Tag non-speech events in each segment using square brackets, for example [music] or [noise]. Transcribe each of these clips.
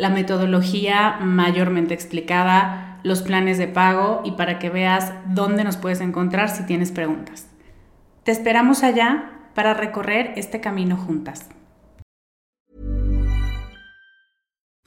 la metodología mayormente explicada, los planes de pago y para que veas dónde nos puedes encontrar si tienes preguntas. Te esperamos allá para recorrer este camino juntas.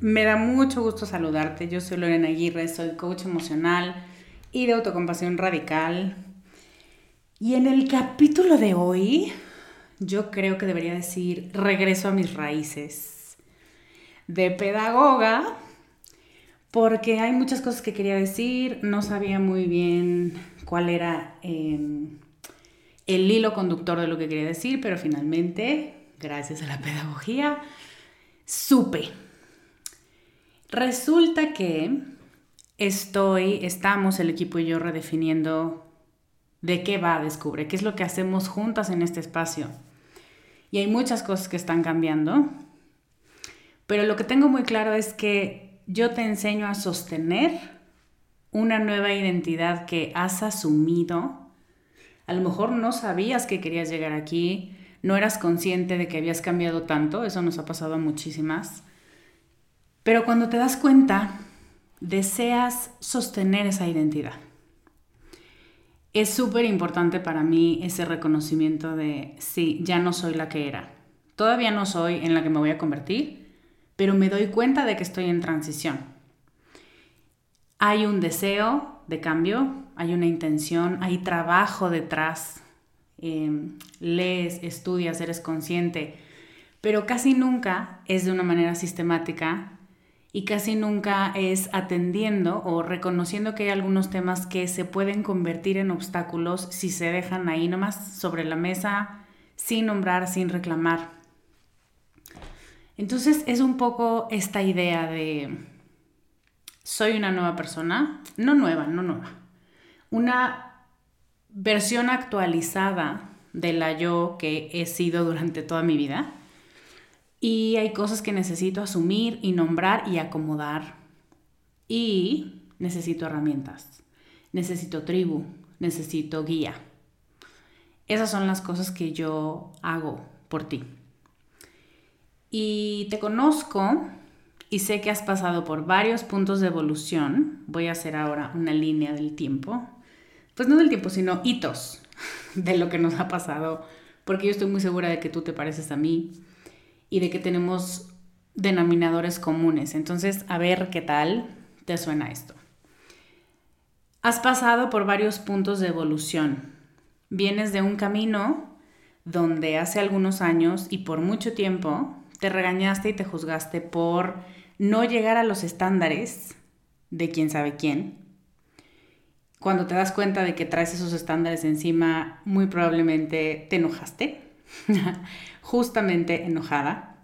Me da mucho gusto saludarte. Yo soy Lorena Aguirre, soy coach emocional y de autocompasión radical. Y en el capítulo de hoy, yo creo que debería decir regreso a mis raíces de pedagoga, porque hay muchas cosas que quería decir, no sabía muy bien cuál era em, el hilo conductor de lo que quería decir, pero finalmente, gracias a la pedagogía, supe Resulta que estoy, estamos el equipo y yo redefiniendo de qué va Descubre, qué es lo que hacemos juntas en este espacio. Y hay muchas cosas que están cambiando, pero lo que tengo muy claro es que yo te enseño a sostener una nueva identidad que has asumido. A lo mejor no sabías que querías llegar aquí, no eras consciente de que habías cambiado tanto, eso nos ha pasado a muchísimas. Pero cuando te das cuenta, deseas sostener esa identidad. Es súper importante para mí ese reconocimiento de, sí, ya no soy la que era. Todavía no soy en la que me voy a convertir, pero me doy cuenta de que estoy en transición. Hay un deseo de cambio, hay una intención, hay trabajo detrás. Em, lees, estudias, eres consciente, pero casi nunca es de una manera sistemática y casi nunca es atendiendo o reconociendo que hay algunos temas que se pueden convertir en obstáculos si se dejan ahí nomás sobre la mesa, sin nombrar, sin reclamar. Entonces es un poco esta idea de soy una nueva persona, no nueva, no nueva, una versión actualizada de la yo que he sido durante toda mi vida y hay cosas que necesito asumir y nombrar y acomodar. Y necesito herramientas. Necesito tribu. Necesito guía. Esas son las cosas que yo hago por ti. Y te conozco y sé que has pasado por varios puntos de evolución. Voy a hacer ahora una línea del tiempo. Pues no del tiempo, sino hitos [laughs] de lo que nos ha pasado, porque yo estoy muy segura de que tú te pareces a mí y de que tenemos denominadores comunes. Entonces, a ver qué tal te suena esto. Has pasado por varios puntos de evolución. Vienes de un camino donde hace algunos años y por mucho tiempo te regañaste y te juzgaste por no llegar a los estándares de quién sabe quién. Cuando te das cuenta de que traes esos estándares encima, muy probablemente te enojaste, [laughs] justamente enojada.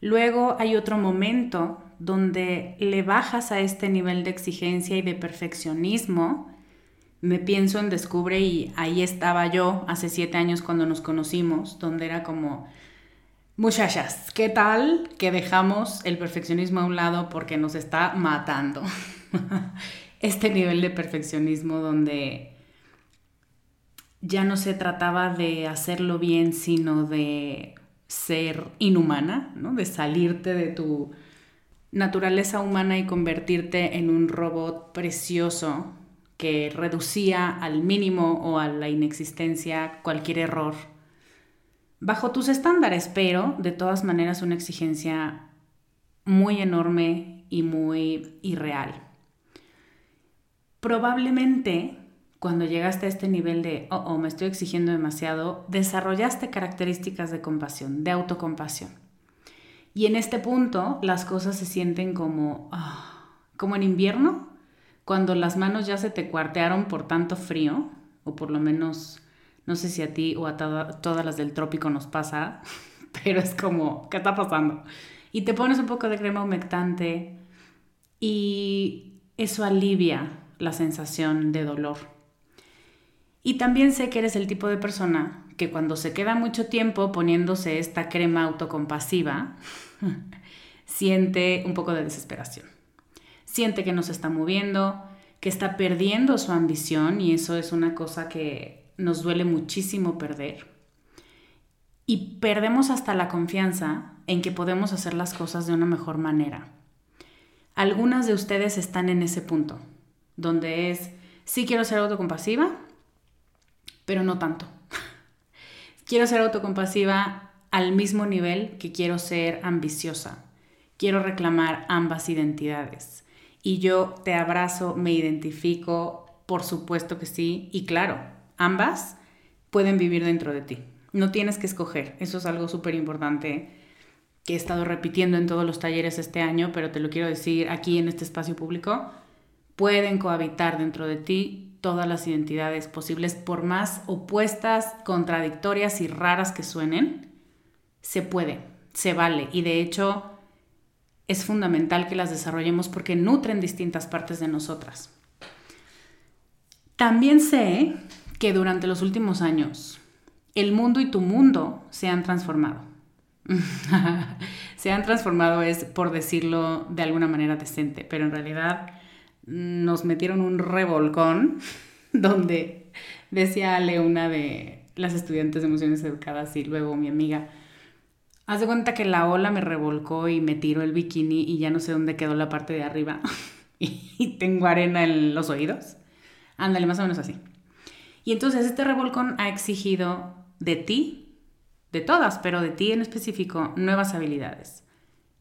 Luego hay otro momento donde le bajas a este nivel de exigencia y de perfeccionismo. Me pienso en Descubre y ahí estaba yo hace siete años cuando nos conocimos, donde era como, Muchachas, ¿qué tal que dejamos el perfeccionismo a un lado porque nos está matando? [laughs] este nivel de perfeccionismo donde ya no se trataba de hacerlo bien, sino de ser inhumana, ¿no? de salirte de tu naturaleza humana y convertirte en un robot precioso que reducía al mínimo o a la inexistencia cualquier error bajo tus estándares, pero de todas maneras una exigencia muy enorme y muy irreal. Probablemente cuando llegaste a este nivel de, oh, oh, me estoy exigiendo demasiado, desarrollaste características de compasión, de autocompasión. Y en este punto las cosas se sienten como, ah, como en invierno, cuando las manos ya se te cuartearon por tanto frío, o por lo menos no sé si a ti o a todas las del trópico nos pasa, [laughs] pero es como, ¿qué está pasando? Y te pones un poco de crema humectante y eso alivia la sensación de dolor. Y también sé que eres el tipo de persona que cuando se queda mucho tiempo poniéndose esta crema autocompasiva, [laughs] siente un poco de desesperación. Siente que no se está moviendo, que está perdiendo su ambición y eso es una cosa que nos duele muchísimo perder. Y perdemos hasta la confianza en que podemos hacer las cosas de una mejor manera. Algunas de ustedes están en ese punto, donde es, sí quiero ser autocompasiva, pero no tanto. quiero ser autocompasiva al mismo nivel que quiero ser ambiciosa. Quiero reclamar ambas identidades. Y yo te abrazo, me identifico, por supuesto que sí, y claro, ambas pueden vivir dentro de ti. No tienes que escoger. Eso es algo súper importante que he estado repitiendo en todos los talleres este año, pero te lo quiero decir aquí en este espacio público. Pueden cohabitar dentro de ti todas las identidades posibles, por más opuestas, contradictorias y raras que suenen. Se puede, se vale. Y de hecho es fundamental que las desarrollemos porque nutren distintas partes de nosotras. También sé que durante los últimos años el mundo y tu mundo se han transformado. [laughs] se han transformado es por decirlo de alguna manera decente, pero en realidad nos metieron un revolcón [laughs] donde decía Ale, una de las estudiantes de emociones educadas y luego mi amiga, haz de cuenta que la ola me revolcó y me tiró el bikini y ya no sé dónde quedó la parte de arriba [laughs] y tengo arena en los oídos. Ándale, más o menos así. Y entonces este revolcón ha exigido de ti, de todas, pero de ti en específico, nuevas habilidades.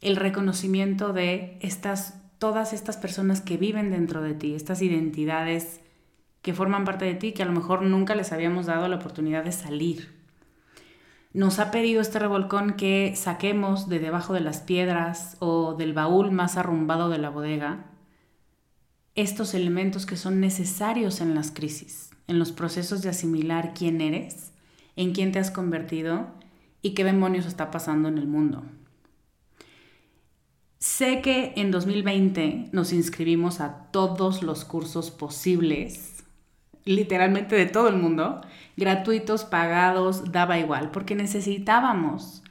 El reconocimiento de estas, todas estas personas que viven dentro de ti, estas identidades que forman parte de ti, que a lo mejor nunca les habíamos dado la oportunidad de salir. Nos ha pedido este revolcón que saquemos de debajo de las piedras o del baúl más arrumbado de la bodega estos elementos que son necesarios en las crisis en los procesos de asimilar quién eres, en quién te has convertido y qué demonios está pasando en el mundo. Sé que en 2020 nos inscribimos a todos los cursos posibles, literalmente de todo el mundo, gratuitos, pagados, daba igual, porque necesitábamos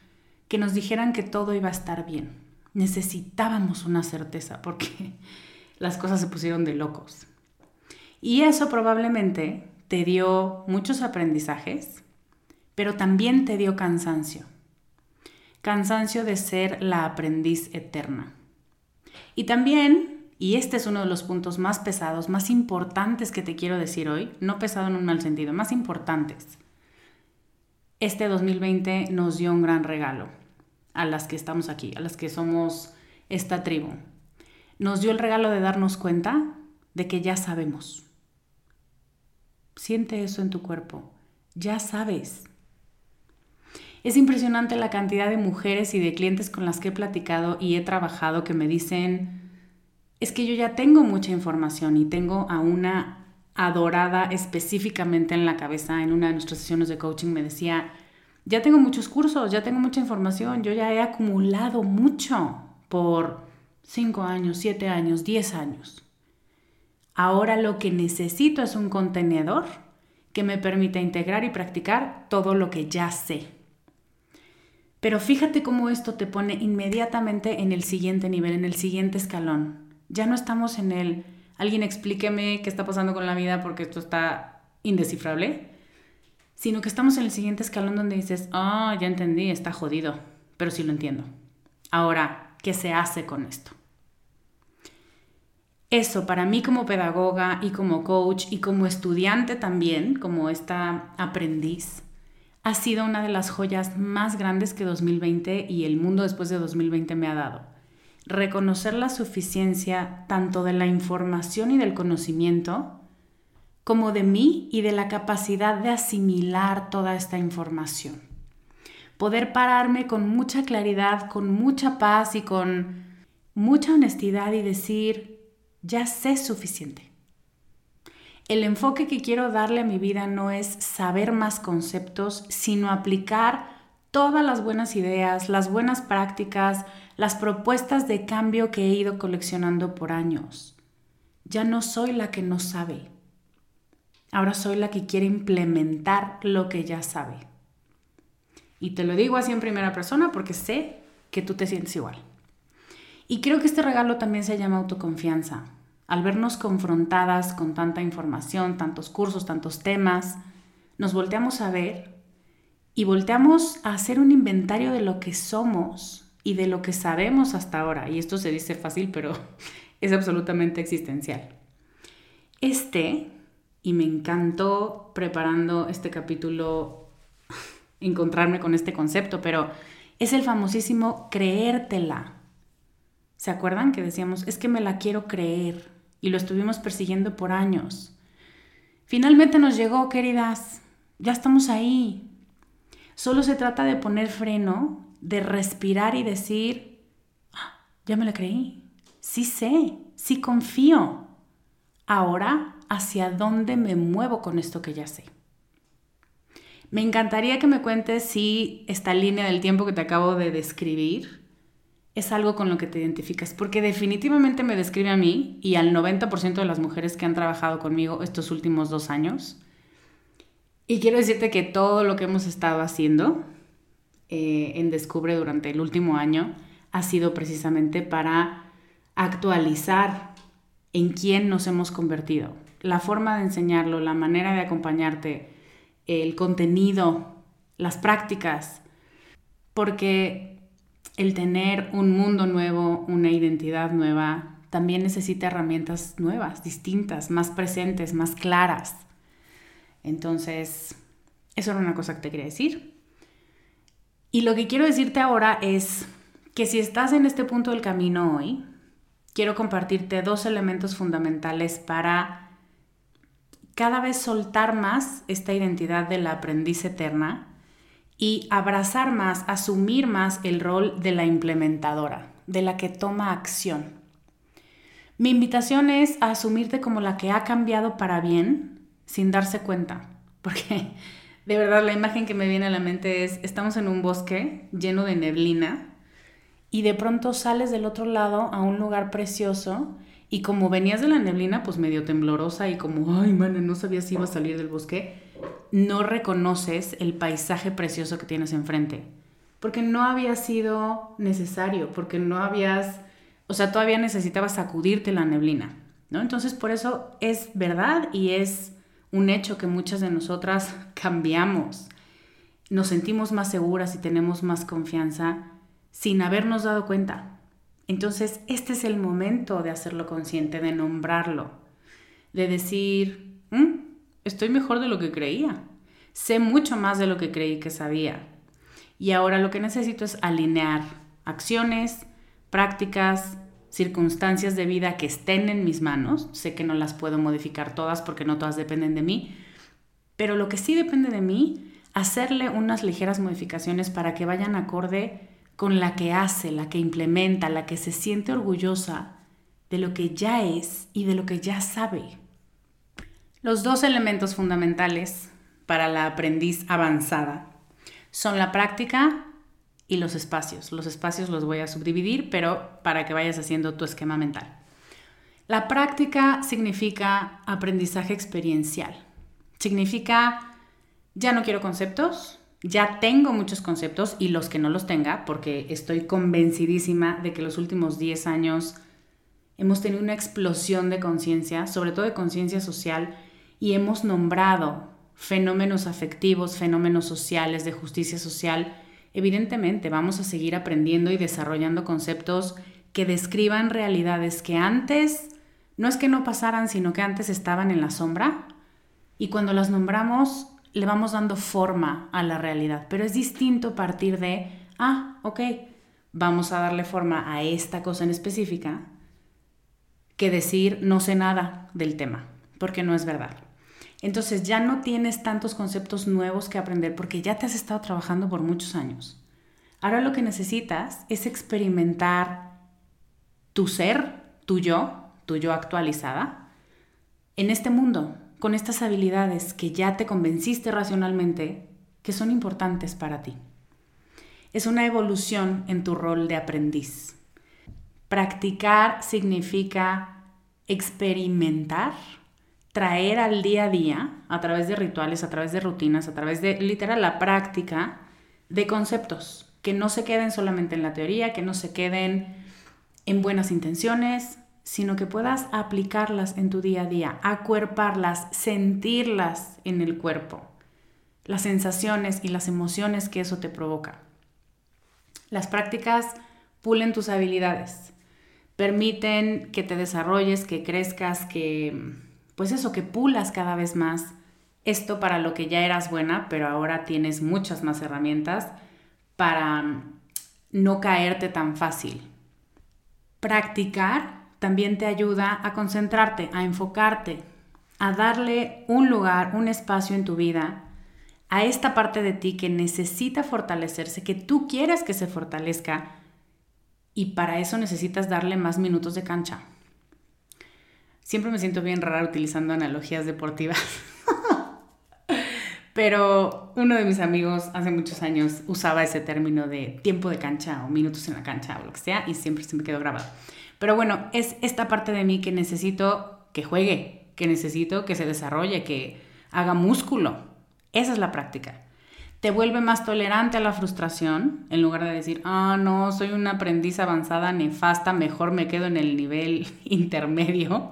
que nos dijeran que todo iba a estar bien. Necesitábamos una certeza, porque [laughs] las cosas se pusieron de locos. Y eso probablemente te dio muchos aprendizajes, pero también te dio cansancio. Cansancio de ser la aprendiz eterna. Y también, y este es uno de los puntos más pesados, más importantes que te quiero decir hoy, no pesado en un mal sentido, más importantes. Este 2020 nos dio un gran regalo a las que estamos aquí, a las que somos esta tribu. Nos dio el regalo de darnos cuenta de que ya sabemos. Siente eso en tu cuerpo. Ya sabes. Es impresionante la cantidad de mujeres y de clientes con las que he platicado y he trabajado que me dicen, es que yo ya tengo mucha información y tengo a una adorada específicamente en la cabeza en una de nuestras sesiones de coaching me decía, ya tengo muchos cursos, ya tengo mucha información, yo ya he acumulado mucho por 5 años, 7 años, 10 años. Ahora lo que necesito es un contenedor que me permita integrar y practicar todo lo que ya sé. Pero fíjate cómo esto te pone inmediatamente en el siguiente nivel, en el siguiente escalón. Ya no estamos en el, alguien explíqueme qué está pasando con la vida porque esto está indescifrable, sino que estamos en el siguiente escalón donde dices, ah, ya entendí, está jodido, pero sí lo entiendo. Ahora, ¿qué se hace con esto? eso para mí como pedagoga y como coach y como estudiante también, como esta aprendiz, ha sido una de las joyas más grandes que 2020 y el mundo después de 2020 me ha dado. Reconocer la suficiencia tanto de la información y del conocimiento, como de mí y de la capacidad de asimilar toda esta información. Poder pararme con mucha claridad, con mucha paz y con mucha honestidad y decir, ya sé suficiente. El enfoque que quiero darle a mi vida no es saber más conceptos, sino aplicar todas las buenas ideas, las buenas prácticas, las propuestas de cambio que he ido coleccionando por años. Ya no soy la que no sabe. Ahora soy la que quiere implementar lo que ya sabe. Y te lo digo así en primera persona porque sé que tú te sientes igual. Y creo que este regalo también se llama autoconfianza. Al vernos confrontadas con tanta información, tantos cursos, tantos temas, nos volteamos a ver y volteamos a hacer un inventario de lo que somos y de lo que sabemos hasta ahora. Y esto se dice fácil, pero [laughs] es absolutamente existencial. Este, y me encantó preparando este capítulo [laughs] encontrarme con este concepto, pero es el famosísimo creértela. ¿Se acuerdan que decíamos, es que me la quiero creer y lo estuvimos persiguiendo por años? Finalmente nos llegó, queridas, ya estamos ahí. Solo se trata de poner freno, de respirar y decir, ah, ya me la creí, sí sé, sí confío. Ahora, ¿hacia dónde me muevo con esto que ya sé? Me encantaría que me cuentes si esta línea del tiempo que te acabo de describir es algo con lo que te identificas, porque definitivamente me describe a mí y al 90% de las mujeres que han trabajado conmigo estos últimos dos años. Y quiero decirte que todo lo que hemos estado haciendo eh, en Descubre durante el último año ha sido precisamente para actualizar en quién nos hemos convertido, la forma de enseñarlo, la manera de acompañarte, el contenido, las prácticas, porque el tener un mundo nuevo, una identidad nueva, también necesita herramientas nuevas, distintas, más presentes, más claras. Entonces, eso era una cosa que te quería decir. Y lo que quiero decirte ahora es que si estás en este punto del camino hoy, quiero compartirte dos elementos fundamentales para cada vez soltar más esta identidad de la aprendiz eterna y abrazar más, asumir más el rol de la implementadora, de la que toma acción. Mi invitación es a asumirte como la que ha cambiado para bien sin darse cuenta, [laughs] porque de verdad la imagen que me viene a la mente es, estamos en un bosque lleno de neblina y de pronto sales del otro lado a un lugar precioso y como venías de la neblina, pues medio temblorosa y como, ay, mano, no sabía si iba a salir del bosque, no reconoces el paisaje precioso que tienes enfrente. Porque no había sido necesario, porque no habías, o sea, todavía necesitabas sacudirte la neblina, ¿no? Entonces, por eso es verdad y es un hecho que muchas de nosotras [laughs] cambiamos. Nos sentimos más seguras y tenemos más confianza sin habernos dado cuenta Entonces, este es el momento de hacerlo consciente, de nombrarlo, de decir, mm, estoy mejor de lo que creía, sé mucho más de lo que creí que sabía. Y ahora lo que necesito es alinear acciones, prácticas, circunstancias de vida que estén en mis manos. Sé que no las puedo modificar todas porque no todas dependen de mí, pero lo que sí depende de mí, hacerle unas ligeras modificaciones para que vayan acorde con la que hace, la que implementa, la que se siente orgullosa de lo que ya es y de lo que ya sabe. Los dos elementos fundamentales para la aprendiz avanzada son la práctica y los espacios. Los espacios los voy a subdividir, pero para que vayas haciendo tu esquema mental. La práctica significa aprendizaje experiencial. Significa, ya no quiero conceptos, ya tengo muchos conceptos y los que no los tenga, porque estoy convencidísima de que los últimos 10 años hemos tenido una explosión de conciencia, sobre todo de conciencia social, y hemos nombrado fenómenos afectivos, fenómenos sociales, de justicia social. Evidentemente vamos a seguir aprendiendo y desarrollando conceptos que describan realidades que antes no es que no pasaran, sino que antes estaban en la sombra. Y cuando las nombramos, le vamos dando forma a la realidad, pero es distinto partir de, ah, ok, vamos a darle forma a esta cosa en específica, que decir no sé nada del tema, porque no es verdad. Entonces ya no tienes tantos conceptos nuevos que aprender porque ya te has estado trabajando por muchos años. Ahora lo que necesitas es experimentar tu ser, tu yo, tu yo actualizada, en este mundo, con estas habilidades que ya te convenciste racionalmente que son importantes para ti. Es una evolución en tu rol de aprendiz. Practicar significa experimentar, traer al día a día, a través de rituales, a través de rutinas, a través de literal la práctica de conceptos, que no se queden solamente en la teoría, que no se queden en buenas intenciones, sino que puedas aplicarlas en tu día a día, acuerparlas, sentirlas en el cuerpo, las sensaciones y las emociones que eso te provoca. Las prácticas pulen tus habilidades, permiten que te desarrolles, que crezcas, que, pues eso, que pulas cada vez más esto para lo que ya eras buena, pero ahora tienes muchas más herramientas para no caerte tan fácil. Practicar también te ayuda a concentrarte, a enfocarte, a darle un lugar, un espacio en tu vida a esta parte de ti que necesita fortalecerse, que tú quieres que se fortalezca y para eso necesitas darle más minutos de cancha. Siempre me siento bien rara utilizando analogías deportivas. [laughs] Pero uno de mis amigos hace muchos años usaba ese término de tiempo de cancha o minutos en la cancha o lo que sea y siempre se me quedó grabado. Pero bueno, es esta parte de mí que necesito que juegue, que necesito que se desarrolle, que haga músculo. Esa es la práctica. Te vuelve más tolerante a la frustración en lugar de decir, ah, no, soy una aprendiz avanzada, nefasta, mejor me quedo en el nivel [laughs] intermedio.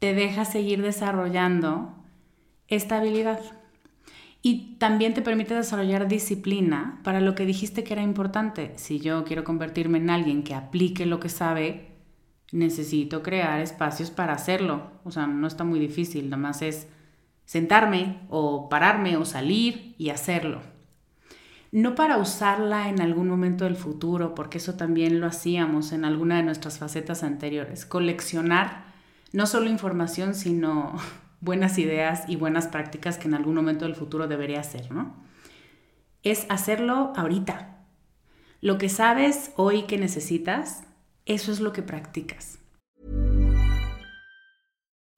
Te deja seguir desarrollando esta habilidad. Y también te permite desarrollar disciplina para lo que dijiste que era importante. Si yo quiero convertirme en alguien que aplique lo que sabe, necesito crear espacios para hacerlo. O sea, no está muy difícil, nada más es sentarme o pararme o salir y hacerlo. No para usarla en algún momento del futuro, porque eso también lo hacíamos en alguna de nuestras facetas anteriores. Coleccionar no solo información, sino [laughs] buenas ideas y buenas prácticas que en algún momento del futuro debería hacer, ¿no? Es hacerlo ahorita. Lo que sabes hoy que necesitas, Eso es lo que practicas.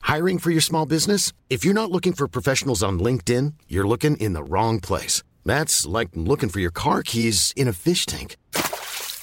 Hiring for your small business? If you're not looking for professionals on LinkedIn, you're looking in the wrong place. That's like looking for your car keys in a fish tank.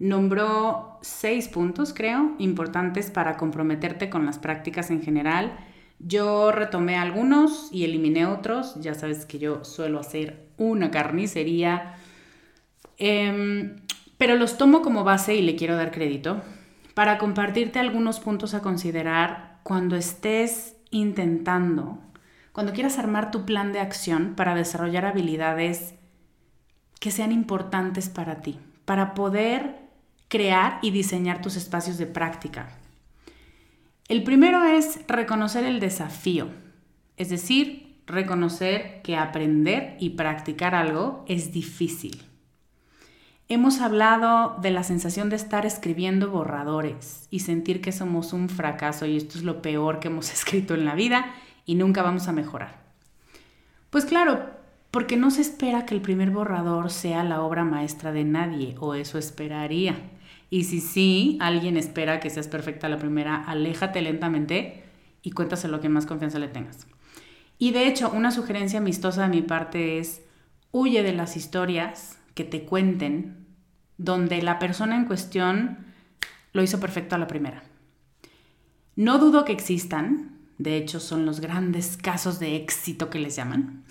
nombró seis puntos, creo, importantes para comprometerte con las prácticas en general. Yo retomé algunos y eliminé otros. Ya sabes que yo suelo hacer una carnicería. Em, pero los tomo como base y le quiero dar crédito para compartirte algunos puntos a considerar cuando estés intentando, cuando quieras armar tu plan de acción para desarrollar habilidades que sean importantes para ti, para poder crear y diseñar tus espacios de práctica. El primero es reconocer el desafío, es decir, reconocer que aprender y practicar algo es difícil. Hemos hablado de la sensación de estar escribiendo borradores y sentir que somos un fracaso y esto es lo peor que hemos [laughs] escrito en la vida y nunca vamos a mejorar. Pues claro, porque no se espera que el primer borrador sea la obra maestra de nadie, o eso esperaría. Y si sí, alguien espera que seas perfecta la primera, aléjate lentamente y cuéntaselo que más confianza le tengas. Y de hecho, una sugerencia amistosa de mi parte es, huye de las historias que te cuenten donde la persona en cuestión lo hizo perfecto a la primera. No dudo que existan, de hecho son los grandes casos de éxito que les llaman.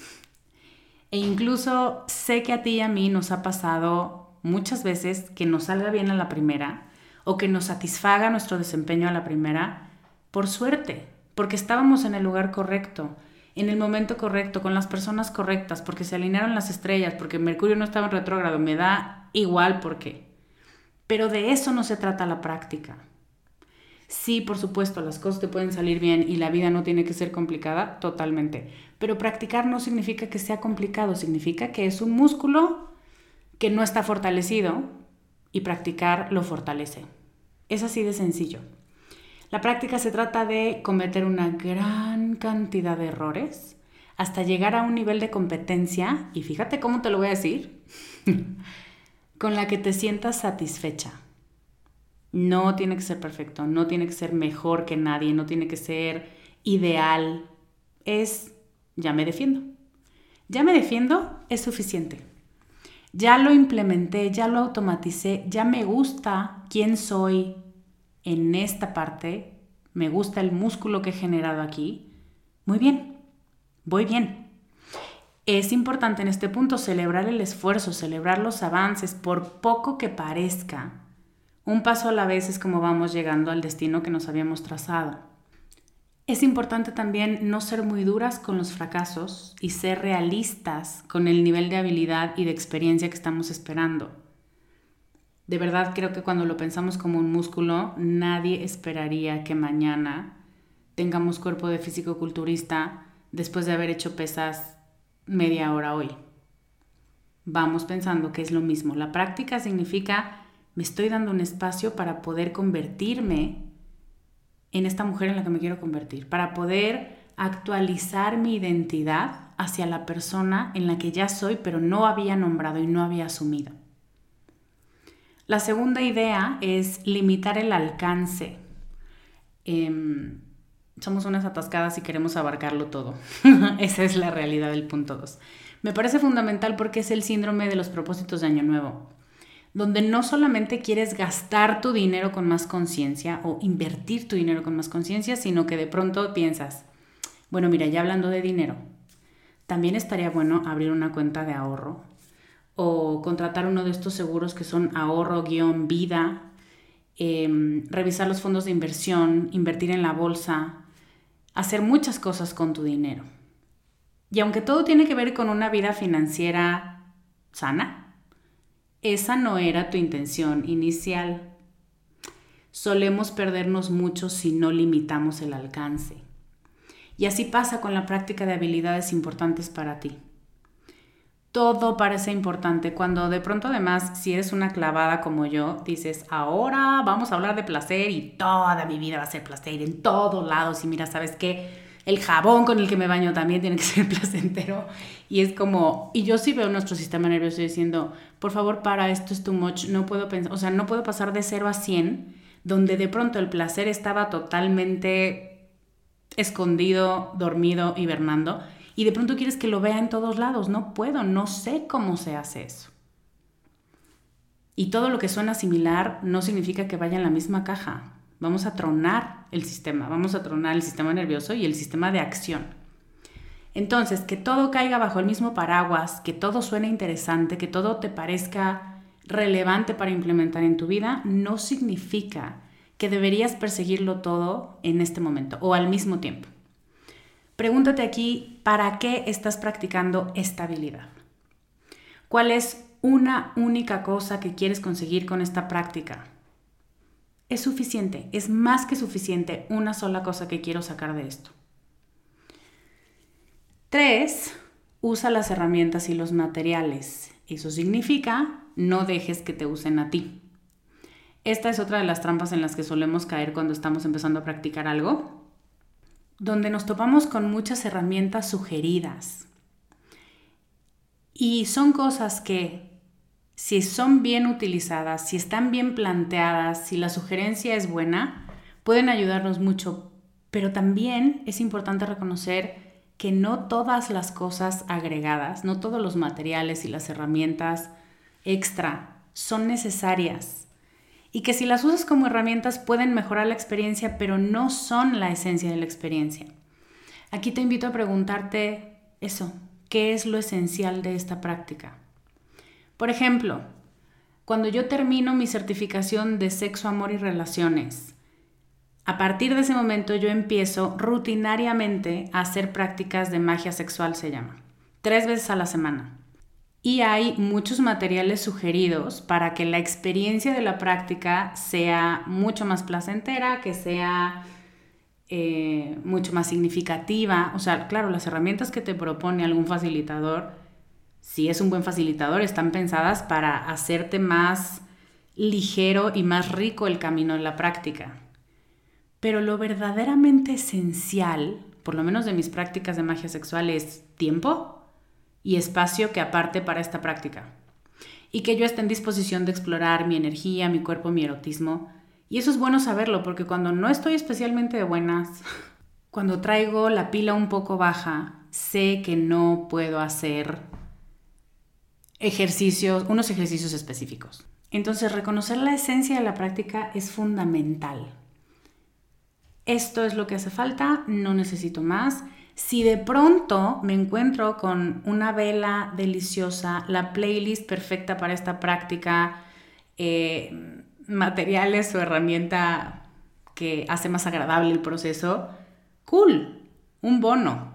E incluso sé que a ti y a mí nos ha pasado muchas veces que nos salga bien a la primera o que nos satisfaga nuestro desempeño a la primera por suerte, porque estábamos en el lugar correcto, en el momento correcto, con las personas correctas, porque se alinearon las estrellas, porque Mercurio no estaba en retrógrado, me da igual por qué. Pero de eso no se trata la práctica. Sí, por supuesto, las cosas te pueden salir bien y la vida no tiene que ser complicada, totalmente. Pero practicar no significa que sea complicado, significa que es un músculo que no está fortalecido y practicar lo fortalece. Es así de sencillo. La práctica se trata de cometer una gran cantidad de errores hasta llegar a un nivel de competencia, y fíjate cómo te lo voy a decir, [laughs] con la que te sientas satisfecha. No tiene que ser perfecto, no tiene que ser mejor que nadie, no tiene que ser ideal. Es, ya me defiendo. Ya me defiendo es suficiente ya lo implementé, ya lo automaticé, ya me gusta quién soy en esta parte, me gusta el músculo que he generado aquí, muy bien, voy bien. Es importante en este punto celebrar el esfuerzo, celebrar los avances, por poco que parezca. Un paso a la vez es como vamos llegando al destino que nos habíamos trazado. Es importante también no ser muy duras con los fracasos y ser realistas con el nivel de habilidad y de experiencia que estamos esperando. De verdad creo que cuando lo pensamos como un músculo, nadie esperaría que mañana tengamos cuerpo de físico-culturista después de haber hecho pesas media hora hoy. Vamos pensando que es lo mismo. La práctica significa me estoy dando un espacio para poder convertirme en esta mujer en la que me quiero convertir, para poder actualizar mi identidad hacia la persona en la que ya soy, pero no había nombrado y no había asumido. La segunda idea es limitar el alcance. Em, somos unas atascadas y queremos abarcarlo todo. [laughs] Esa es la realidad del punto 2. Me parece fundamental porque es el síndrome de los propósitos de Año Nuevo donde no solamente quieres gastar tu dinero con más conciencia o invertir tu dinero con más conciencia, sino que de pronto piensas, bueno, mira, ya hablando de dinero, también estaría bueno abrir una cuenta de ahorro o contratar uno de estos seguros que son ahorro-vida, em, revisar los fondos de inversión, invertir en la bolsa, hacer muchas cosas con tu dinero. Y aunque todo tiene que ver con una vida financiera sana, esa no era tu intención inicial. Solemos perdernos mucho si no limitamos el alcance. Y así pasa con la práctica de habilidades importantes para ti. Todo parece importante cuando de pronto además, si eres una clavada como yo, dices, ahora vamos a hablar de placer y toda mi vida va a ser placer en todos lados. Y mira, ¿sabes qué? El jabón con el que me baño también tiene que ser [laughs] placentero. Y es como, y yo sí veo nuestro sistema nervioso diciendo, por favor, para, esto es too much, no puedo pensar, o sea, no puedo pasar de 0 a 100, donde de pronto el placer estaba totalmente escondido, dormido, hibernando, y de pronto quieres que lo vea en todos lados. No puedo, no sé cómo se hace eso. Y todo lo que suena similar no significa que vaya en la misma caja. Vamos a tronar el sistema, vamos a tronar el sistema nervioso y el sistema de acción. Entonces, que todo caiga bajo el mismo paraguas, que todo suene interesante, que todo te parezca relevante para implementar en tu vida, no significa que deberías perseguirlo todo en este momento o al mismo tiempo. Pregúntate aquí, ¿para qué estás practicando estabilidad? ¿Cuál es una única cosa que quieres conseguir con esta práctica. Es suficiente, es más que suficiente una sola cosa que quiero sacar de esto. Tres, usa las herramientas y los materiales. Eso significa no dejes que te usen a ti. Esta es otra de las trampas en las que solemos caer cuando estamos empezando a practicar algo, donde nos topamos con muchas herramientas sugeridas. Y son cosas que si son bien utilizadas, si están bien planteadas, si la sugerencia es buena, pueden ayudarnos mucho. Pero también es importante reconocer que no todas las cosas agregadas, no todos los materiales y las herramientas extra son necesarias. Y que si las usas como herramientas pueden mejorar la experiencia, pero no son la esencia de la experiencia. Aquí te invito a preguntarte eso, ¿qué es lo esencial de esta práctica? Por ejemplo, cuando yo termino mi certificación de sexo, amor y relaciones, a partir de ese momento yo empiezo rutinariamente a hacer prácticas de magia sexual, se llama, tres veces a la semana. Y hay muchos materiales sugeridos para que la experiencia de la práctica sea mucho más placentera, que sea eh, mucho más significativa. O sea, claro, las herramientas que te propone algún facilitador si es un buen facilitador, están pensadas para hacerte más ligero y más rico el camino en la práctica. Pero lo verdaderamente esencial, por lo menos de mis prácticas de magia sexual, es tiempo y espacio que aparte para esta práctica. Y que yo esté en disposición de explorar mi energía, mi cuerpo, mi erotismo. Y eso es bueno saberlo, porque cuando no estoy especialmente de buenas, [laughs] cuando traigo la pila un poco baja, sé que no puedo hacer ejercicios, unos ejercicios específicos. Entonces, reconocer la esencia de la práctica es fundamental. Esto es lo que hace falta, no necesito más. Si de pronto me encuentro con una vela deliciosa, la playlist perfecta para esta práctica, eh, materiales o herramienta que hace más agradable el proceso, cool, un bono.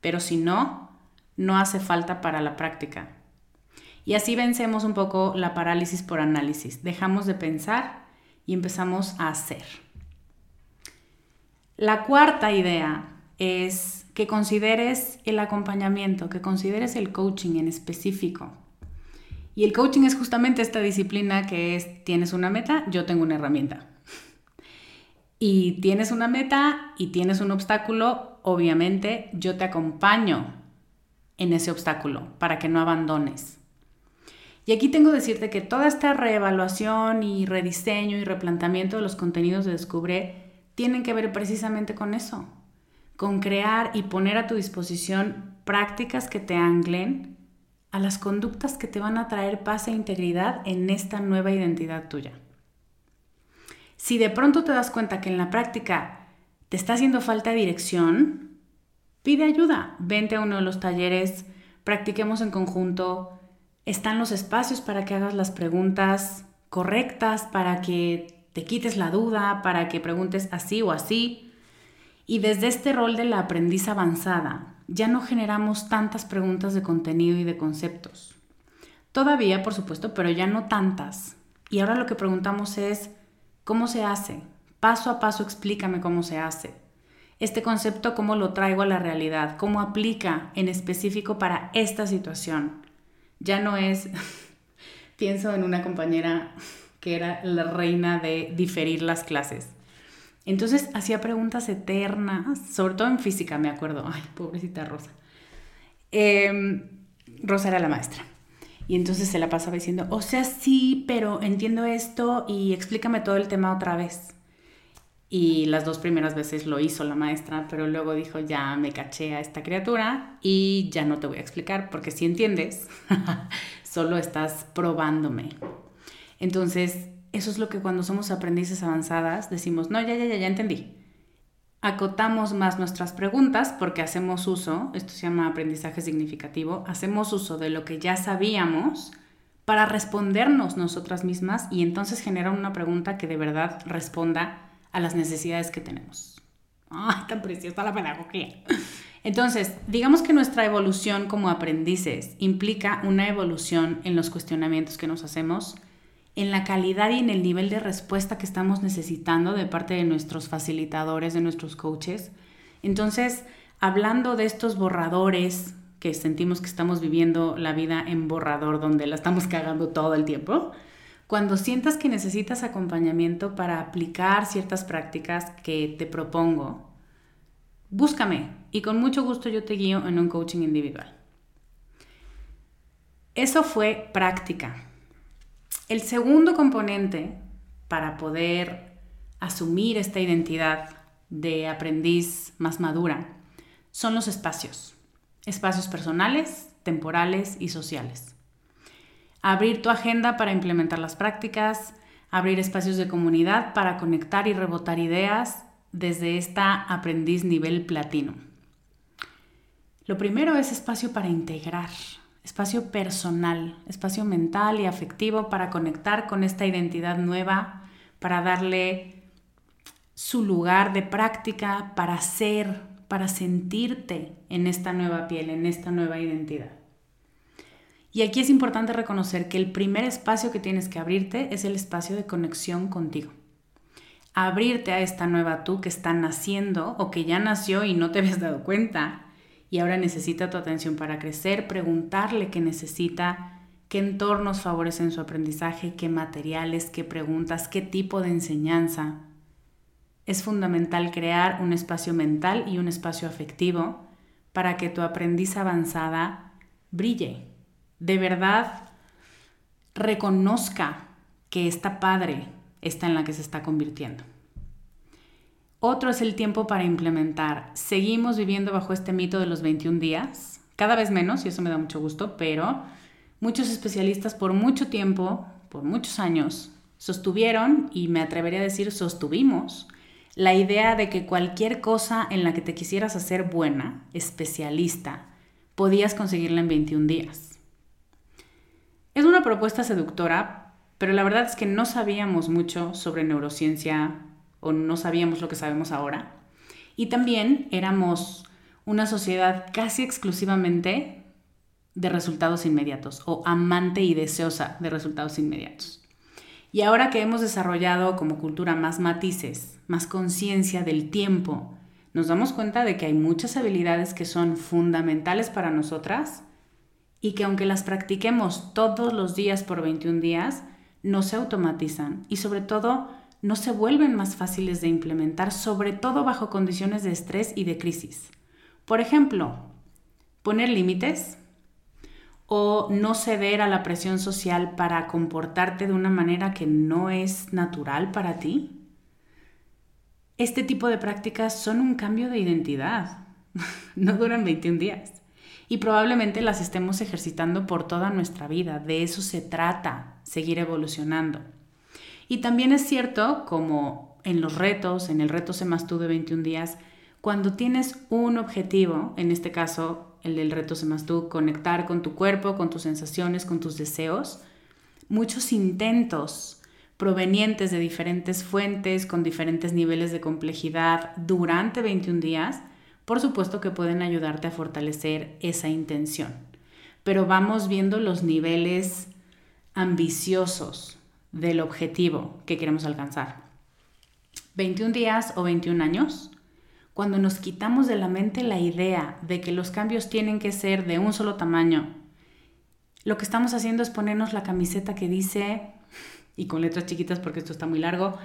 Pero si no, no hace falta para la práctica. Y así vencemos un poco la parálisis por análisis. Dejamos de pensar y empezamos a hacer. La cuarta idea es que consideres el acompañamiento, que consideres el coaching en específico. Y el coaching es justamente esta disciplina que es, tienes una meta, yo tengo una herramienta. Y tienes una meta y tienes un obstáculo, obviamente yo te acompaño en ese obstáculo para que no abandones. Y aquí tengo que decirte que toda esta reevaluación y rediseño y replanteamiento de los contenidos de Descubre tienen que ver precisamente con eso, con crear y poner a tu disposición prácticas que te anglen a las conductas que te van a traer paz e integridad en esta nueva identidad tuya. Si de pronto te das cuenta que en la práctica te está haciendo falta dirección, pide ayuda, vente a uno de los talleres, practiquemos en conjunto, están los espacios para que hagas las preguntas correctas, para que te quites la duda, para que preguntes así o así. Y desde este rol de la aprendiz avanzada, ya no generamos tantas preguntas de contenido y de conceptos. Todavía, por supuesto, pero ya no tantas. Y ahora lo que preguntamos es, ¿cómo se hace? Paso a paso explícame cómo se hace. Este concepto, ¿cómo lo traigo a la realidad? ¿Cómo aplica en específico para esta situación? Ya no es, [laughs] pienso en una compañera que era la reina de diferir las clases. Entonces hacía preguntas eternas, sobre todo en física, me acuerdo. [laughs] Ay, pobrecita Rosa. Em, Rosa era la maestra. Y entonces se la pasaba diciendo, o sea, sí, pero entiendo esto y explícame todo el tema otra vez. Y las dos primeras veces lo hizo la maestra, pero luego dijo, ya me caché a esta criatura y ya no te voy a explicar, porque si entiendes, [laughs] solo estás probándome. Entonces, eso es lo que cuando somos aprendices avanzadas decimos, no, ya, ya, ya, ya entendí. Acotamos más nuestras preguntas porque hacemos uso, esto se llama aprendizaje significativo, hacemos uso de lo que ya sabíamos para respondernos nosotras mismas y entonces generar una pregunta que de verdad responda a las necesidades que tenemos. ¡Ay, tan preciosa la pedagogía! Entonces, digamos que nuestra evolución como aprendices implica una evolución en los cuestionamientos que nos hacemos, en la calidad y en el nivel de respuesta que estamos necesitando de parte de nuestros facilitadores, de nuestros coaches. Entonces, hablando de estos borradores que sentimos que estamos viviendo la vida en borrador, donde la estamos cagando todo el tiempo, cuando sientas que necesitas acompañamiento para aplicar ciertas prácticas que te propongo, búscame y con mucho gusto yo te guío en un coaching individual. Eso fue práctica. El segundo componente para poder asumir esta identidad de aprendiz más madura son los espacios espacios personales, temporales y sociales. Abrir tu agenda para implementar las prácticas, abrir espacios de comunidad para conectar y rebotar ideas desde esta aprendiz nivel platino. Lo primero es espacio para integrar, espacio personal, espacio mental y afectivo para conectar con esta identidad nueva, para darle su lugar de práctica, para ser, para sentirte en esta nueva piel, en esta nueva identidad. Y aquí es importante reconocer que el primer espacio que tienes que abrirte es el espacio de conexión contigo. Abrirte a esta nueva tú que está naciendo o que ya nació y no te habías dado cuenta y ahora necesita tu atención para crecer, preguntarle qué necesita, qué entornos favorecen su aprendizaje, qué materiales, qué preguntas, qué tipo de enseñanza, es fundamental crear un espacio mental y un espacio afectivo para que tu aprendiz avanzada brille. De verdad, reconozca que esta padre está en la que se está convirtiendo. Otro es el tiempo para implementar. Seguimos viviendo bajo este mito de los 21 días, cada vez menos, y eso me da mucho gusto, pero muchos especialistas por mucho tiempo, por muchos años, sostuvieron, y me atrevería a decir sostuvimos, la idea de que cualquier cosa en la que te quisieras hacer buena, especialista, podías conseguirla en 21 días. Es una propuesta seductora, pero la verdad es que no sabíamos mucho sobre neurociencia o no sabíamos lo que sabemos ahora. Y también éramos una sociedad casi exclusivamente de resultados inmediatos o amante y deseosa de resultados inmediatos. Y ahora que hemos desarrollado como cultura más matices, más conciencia del tiempo, nos damos cuenta de que hay muchas habilidades que son fundamentales para nosotras y que aunque las practiquemos todos los días por 21 días, no se automatizan y sobre todo no se vuelven más fáciles de implementar, sobre todo bajo condiciones de estrés y de crisis. Por ejemplo, poner límites, o no ceder a la presión social para comportarte de una manera que no es natural para ti? Este tipo de prácticas son un cambio de identidad. [laughs] no duran 21 días. Y probablemente las estemos ejercitando por toda nuestra vida. De eso se trata, seguir evolucionando. Y también es cierto, como en los retos, en el reto Se Tú de 21 días, cuando tienes un objetivo, en este caso el del reto Se Tú, conectar con tu cuerpo, con tus sensaciones, con tus deseos, muchos intentos provenientes de diferentes fuentes, con diferentes niveles de complejidad durante 21 días, por supuesto que pueden ayudarte a fortalecer esa intención. Pero vamos viendo los niveles ambiciosos del objetivo que queremos alcanzar. 21 días o 21 años cuando nos quitamos de la mente la idea de que los cambios tienen que ser de un solo tamaño, lo que estamos haciendo es ponernos la camiseta que dice, y con letras chiquitas porque esto está muy largo,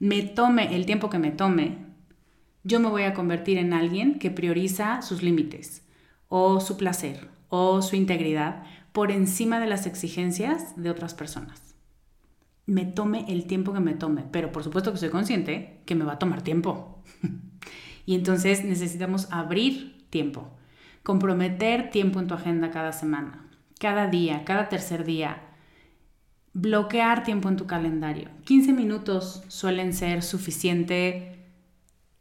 me tome el tiempo que me tome, yo me voy a convertir en alguien que prioriza sus límites o su placer o su integridad por encima de las exigencias de otras personas. Me tome el tiempo que me tome, pero por supuesto que soy consciente que me va a tomar tiempo. [laughs] Y entonces necesitamos abrir tiempo, comprometer tiempo en tu agenda cada semana, cada día, cada tercer día. bloquear tiempo en tu calendario. 15 minutos suelen ser suficiente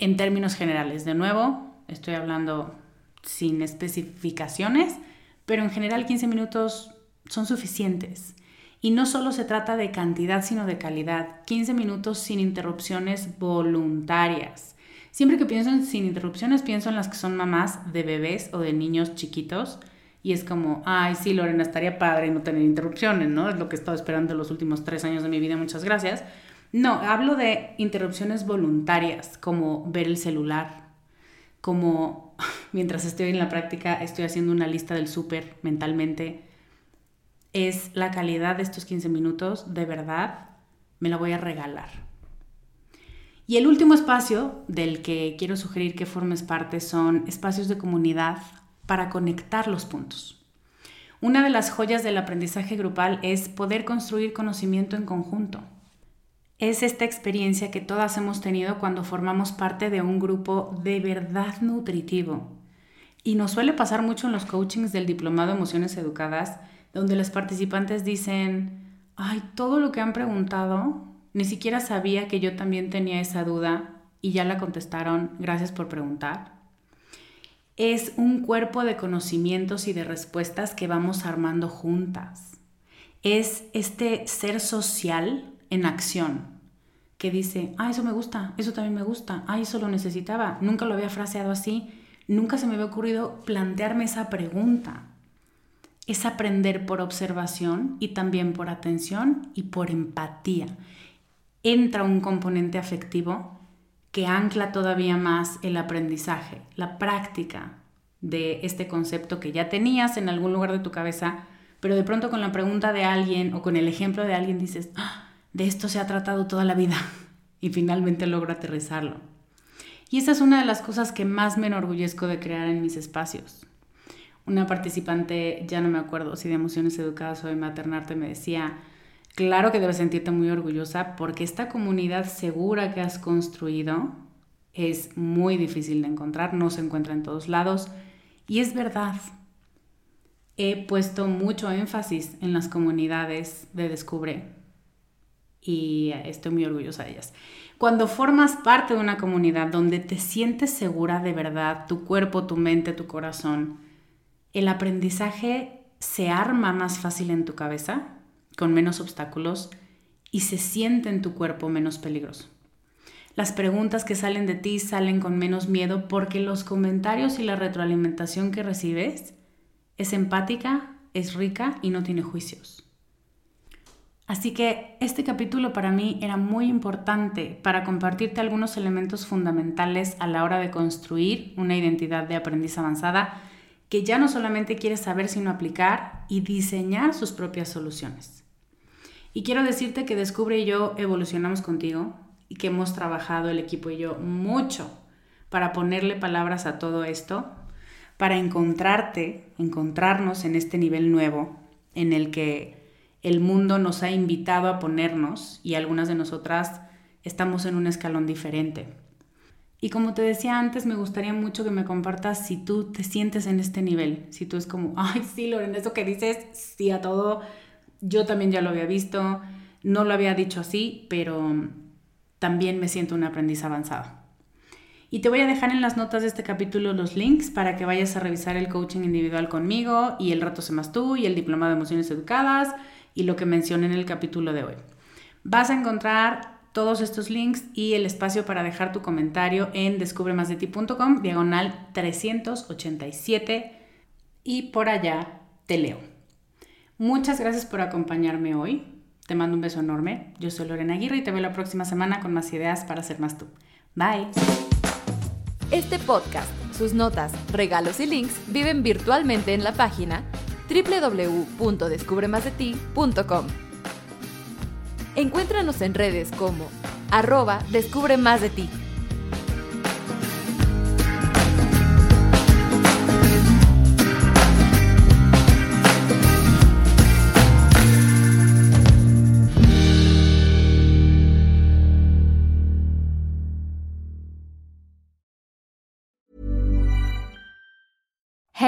en términos generales. De nuevo, estoy hablando sin especificaciones, pero en general 15 minutos son suficientes. Y no solo se trata de cantidad, sino de calidad. 15 minutos sin interrupciones voluntarias. Siempre que pienso en sin interrupciones, pienso en las que son mamás de bebés o de niños chiquitos y es como, ay, sí, Lorena, estaría padre no tener interrupciones, ¿no? Es lo que he estado esperando los últimos tres años de mi vida, muchas gracias. No, hablo de interrupciones voluntarias, como ver el celular, como [laughs] mientras estoy en la práctica estoy haciendo una lista del súper mentalmente. Es la calidad de estos 15 minutos, de verdad, me la voy a regalar. Y el último espacio del que quiero sugerir que formes parte son espacios de comunidad para conectar los puntos. Una de las joyas del aprendizaje grupal es poder construir conocimiento en conjunto. Es esta experiencia que todas hemos tenido cuando formamos parte de un grupo de verdad nutritivo. Y nos suele pasar mucho en los coachings del Diplomado de Emociones Educadas, donde los participantes dicen, ay, todo lo que han preguntado, ni siquiera sabía que yo también tenía esa duda y ya la contestaron, gracias por preguntar es un cuerpo de conocimientos y de respuestas que vamos armando juntas. Es este ser social en acción que dice, ah, eso me gusta, eso también me gusta, ah, eso lo necesitaba, nunca lo había fraseado así, nunca se me había ocurrido plantearme esa pregunta. Es aprender por observación y también por atención y por empatía. Entra un componente afectivo que ancla todavía más el aprendizaje, la práctica de este concepto que ya tenías en algún lugar de tu cabeza, pero de pronto con la pregunta de alguien o con el ejemplo de alguien dices, ah, de esto se ha tratado toda la vida [laughs] y finalmente logro aterrizarlo. Y esa es una de las cosas que más me enorgullezco de crear en mis espacios. Una participante, ya no me acuerdo si de emociones educadas o de maternarte, me decía, Claro que debes sentirte muy orgullosa porque esta comunidad segura que has construido es muy difícil de encontrar, no se encuentra en todos lados y es verdad. He puesto mucho énfasis en las comunidades de Descubre y estoy muy orgullosa de ellas. Cuando formas parte de una comunidad donde te sientes segura de verdad, tu cuerpo, tu mente, tu corazón, el aprendizaje se arma más fácil en tu cabeza con menos obstáculos y se siente en tu cuerpo menos peligroso. Las preguntas que salen de ti salen con menos miedo porque los comentarios y la retroalimentación que recibes es empática, es rica y no tiene juicios. Así que este capítulo para mí era muy importante para compartirte algunos elementos fundamentales a la hora de construir una identidad de aprendiz avanzada que ya no solamente quiere saber sino aplicar y diseñar sus propias soluciones. Y quiero decirte que Descubre y yo evolucionamos contigo y que hemos trabajado el equipo y yo mucho para ponerle palabras a todo esto, para encontrarte, encontrarnos en este nivel nuevo en el que el mundo nos ha invitado a ponernos y algunas de nosotras estamos en un escalón diferente. Y como te decía antes, me gustaría mucho que me compartas si tú te sientes en este nivel, si tú es como, [laughs] ay, sí, Loren, eso que dices, sí a todo, yo también ya lo había visto, no lo había dicho así, pero también me siento un aprendiz avanzado. Y te voy a dejar en las notas de este capítulo los links para que vayas a revisar el coaching individual conmigo y el rato se más tú y el diplomado de emociones educadas y lo que mencioné en el capítulo de hoy. Vas a encontrar todos estos links y el espacio para dejar tu comentario en descubremasdeti.com, diagonal 387 y por allá te leo. Muchas gracias por acompañarme hoy. Te mando un beso enorme. Yo soy Lorena Aguirre y te veo la próxima semana con más ideas para ser más tú. Bye. Este podcast, sus notas, regalos y links viven virtualmente en la página www.descubremasdeti.com. Encuéntranos en redes como arroba Descubre Más de Ti.